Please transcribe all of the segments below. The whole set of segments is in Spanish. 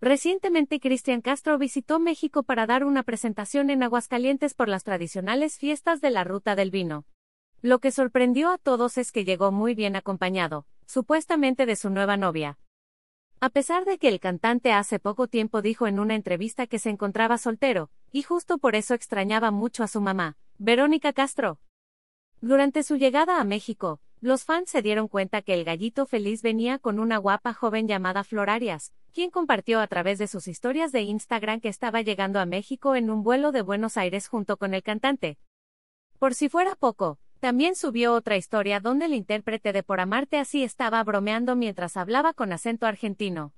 Recientemente Cristian Castro visitó México para dar una presentación en Aguascalientes por las tradicionales fiestas de la Ruta del Vino. Lo que sorprendió a todos es que llegó muy bien acompañado, supuestamente de su nueva novia. A pesar de que el cantante hace poco tiempo dijo en una entrevista que se encontraba soltero, y justo por eso extrañaba mucho a su mamá, Verónica Castro. Durante su llegada a México, los fans se dieron cuenta que el gallito feliz venía con una guapa joven llamada Flor Arias, quien compartió a través de sus historias de Instagram que estaba llegando a México en un vuelo de Buenos Aires junto con el cantante. Por si fuera poco, también subió otra historia donde el intérprete de Por Amarte así estaba bromeando mientras hablaba con acento argentino.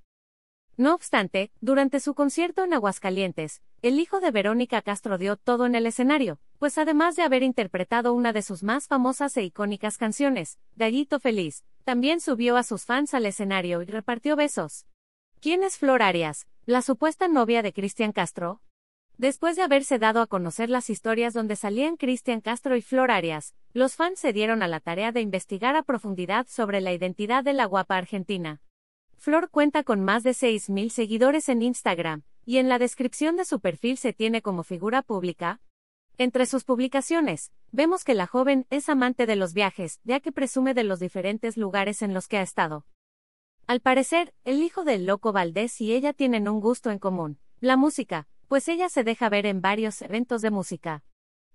No obstante, durante su concierto en Aguascalientes, el hijo de Verónica Castro dio todo en el escenario, pues además de haber interpretado una de sus más famosas e icónicas canciones, Gallito Feliz, también subió a sus fans al escenario y repartió besos. ¿Quién es Flor Arias, la supuesta novia de Cristian Castro? Después de haberse dado a conocer las historias donde salían Cristian Castro y Flor Arias, los fans se dieron a la tarea de investigar a profundidad sobre la identidad de la guapa argentina. Flor cuenta con más de 6.000 seguidores en Instagram, y en la descripción de su perfil se tiene como figura pública, entre sus publicaciones, vemos que la joven es amante de los viajes, ya que presume de los diferentes lugares en los que ha estado. Al parecer, el hijo del loco Valdés y ella tienen un gusto en común, la música, pues ella se deja ver en varios eventos de música.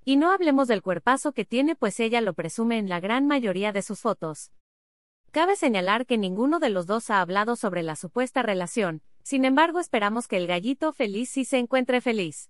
Y no hablemos del cuerpazo que tiene, pues ella lo presume en la gran mayoría de sus fotos. Cabe señalar que ninguno de los dos ha hablado sobre la supuesta relación, sin embargo esperamos que el gallito feliz sí se encuentre feliz.